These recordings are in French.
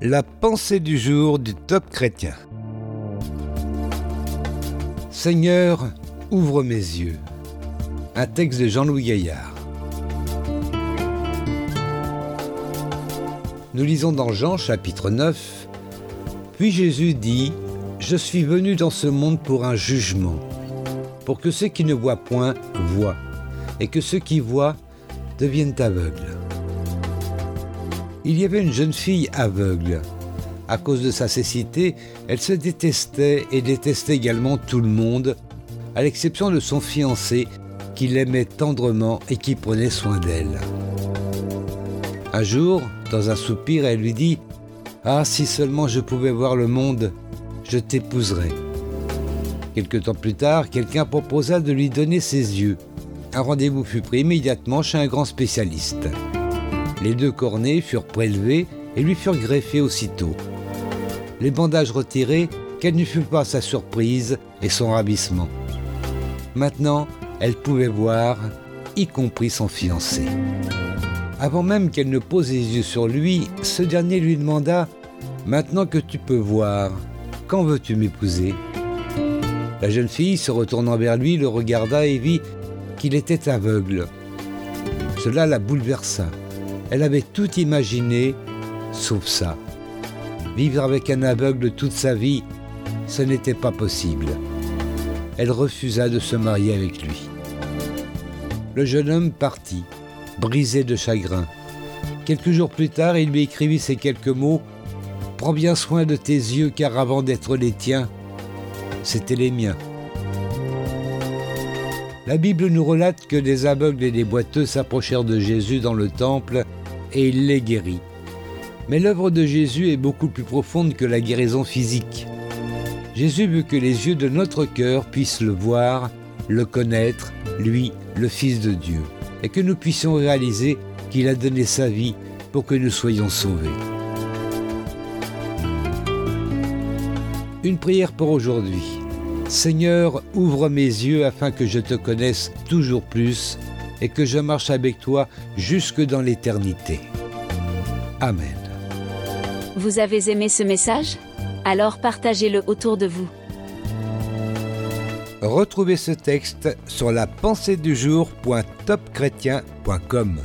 La pensée du jour du top chrétien. Seigneur, ouvre mes yeux. Un texte de Jean-Louis Gaillard. Nous lisons dans Jean chapitre 9. Puis Jésus dit, Je suis venu dans ce monde pour un jugement, pour que ceux qui ne voient point voient, et que ceux qui voient deviennent aveugles. Il y avait une jeune fille aveugle. À cause de sa cécité, elle se détestait et détestait également tout le monde, à l'exception de son fiancé, qui l'aimait tendrement et qui prenait soin d'elle. Un jour, dans un soupir, elle lui dit Ah, si seulement je pouvais voir le monde, je t'épouserais. Quelque temps plus tard, quelqu'un proposa de lui donner ses yeux. Un rendez-vous fut pris immédiatement chez un grand spécialiste. Les deux cornets furent prélevés et lui furent greffés aussitôt. Les bandages retirés, quelle ne fut pas sa surprise et son ravissement. Maintenant, elle pouvait voir, y compris son fiancé. Avant même qu'elle ne pose les yeux sur lui, ce dernier lui demanda Maintenant que tu peux voir, quand veux-tu m'épouser? La jeune fille, se retournant vers lui, le regarda et vit qu'il était aveugle. Cela la bouleversa. Elle avait tout imaginé, sauf ça. Vivre avec un aveugle toute sa vie, ce n'était pas possible. Elle refusa de se marier avec lui. Le jeune homme partit, brisé de chagrin. Quelques jours plus tard, il lui écrivit ces quelques mots Prends bien soin de tes yeux, car avant d'être les tiens, c'étaient les miens. La Bible nous relate que des aveugles et des boiteux s'approchèrent de Jésus dans le temple et il les guérit. Mais l'œuvre de Jésus est beaucoup plus profonde que la guérison physique. Jésus veut que les yeux de notre cœur puissent le voir, le connaître, lui, le Fils de Dieu, et que nous puissions réaliser qu'il a donné sa vie pour que nous soyons sauvés. Une prière pour aujourd'hui. Seigneur, ouvre mes yeux afin que je te connaisse toujours plus et que je marche avec toi jusque dans l'éternité. Amen. Vous avez aimé ce message? Alors partagez-le autour de vous. Retrouvez ce texte sur la pensée du jour.topchrétien.com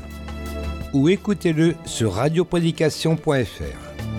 ou écoutez-le sur radioprédication.fr.